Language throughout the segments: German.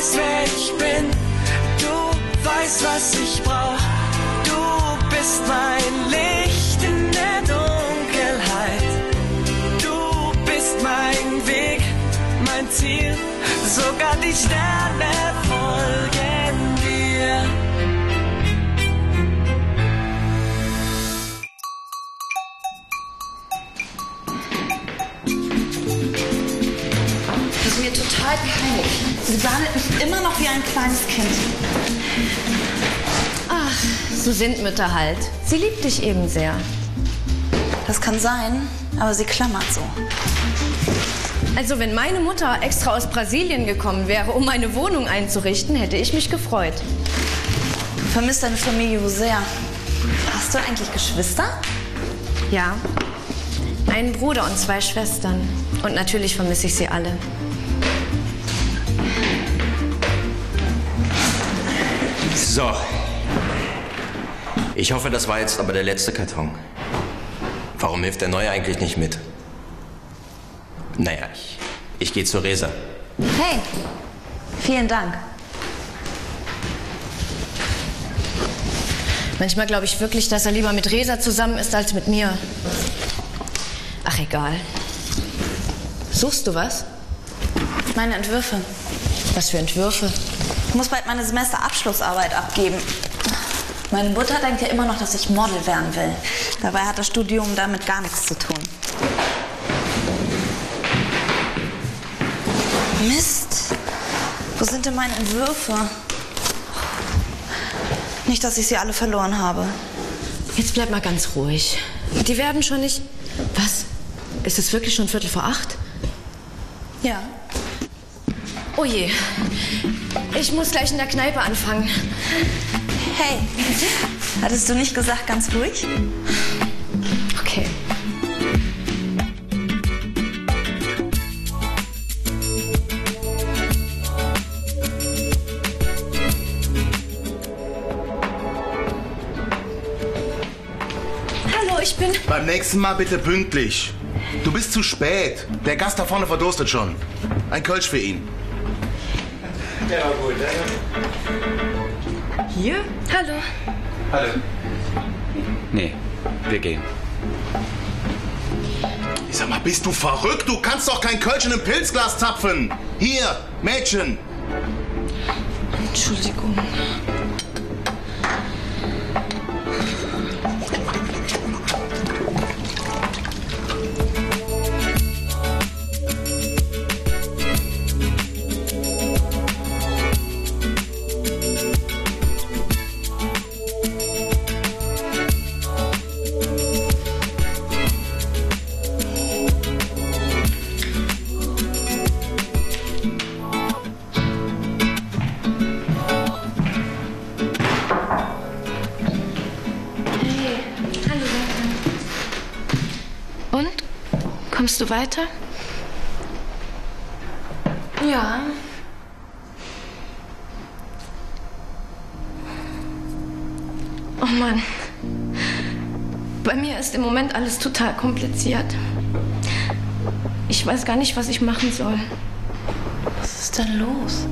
weißt, wer ich bin. Du weißt, was ich brauch. Du bist mein Licht in der Dunkelheit. Du bist mein Weg, mein Ziel. Sogar die Sterne folgen dir. Das ist mir total peinlich. Sie behandelt mich immer noch wie ein kleines Kind. Ach, so sind Mütter halt. Sie liebt dich eben sehr. Das kann sein, aber sie klammert so. Also wenn meine Mutter extra aus Brasilien gekommen wäre, um meine Wohnung einzurichten, hätte ich mich gefreut. Vermisst deine Familie so sehr. Hast du eigentlich Geschwister? Ja. Einen Bruder und zwei Schwestern. Und natürlich vermisse ich sie alle. So. Ich hoffe, das war jetzt aber der letzte Karton. Warum hilft der Neue eigentlich nicht mit? Naja, ich, ich gehe zur Resa. Hey, vielen Dank. Manchmal glaube ich wirklich, dass er lieber mit Resa zusammen ist als mit mir. Ach, egal. Suchst du was? Meine Entwürfe. Was für Entwürfe? Ich muss bald meine Semesterabschlussarbeit abgeben. Meine Mutter denkt ja immer noch, dass ich Model werden will. Dabei hat das Studium damit gar nichts zu tun. Mist. Wo sind denn meine Entwürfe? Nicht, dass ich sie alle verloren habe. Jetzt bleib mal ganz ruhig. Die werden schon nicht. Was? Ist es wirklich schon Viertel vor acht? Ja. Oh je. Ich muss gleich in der Kneipe anfangen. Hey, hattest du nicht gesagt ganz ruhig? Okay. Hallo, ich bin. Beim nächsten Mal bitte pünktlich. Du bist zu spät. Der Gast da vorne verdurstet schon. Ein Kölsch für ihn. Der war gut, Hier? Hallo. Hallo. Nee, wir gehen. Ich sag mal, bist du verrückt? Du kannst doch kein Kölsch in einem Pilzglas zapfen. Hier, Mädchen. Entschuldigung. Kommst du weiter? Ja. Oh Mann. Bei mir ist im Moment alles total kompliziert. Ich weiß gar nicht, was ich machen soll. Was ist denn los?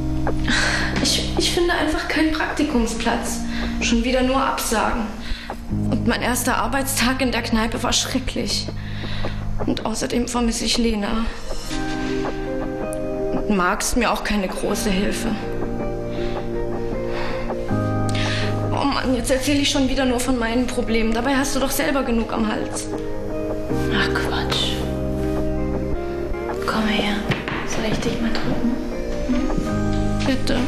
Ich, ich finde einfach keinen Praktikumsplatz. Schon wieder nur Absagen. Und mein erster Arbeitstag in der Kneipe war schrecklich. Und außerdem vermisse ich Lena. Und ist mir auch keine große Hilfe. Oh Mann, jetzt erzähle ich schon wieder nur von meinen Problemen. Dabei hast du doch selber genug am Hals. Ach Quatsch. Komm her. Soll ich dich mal drücken? Bitte.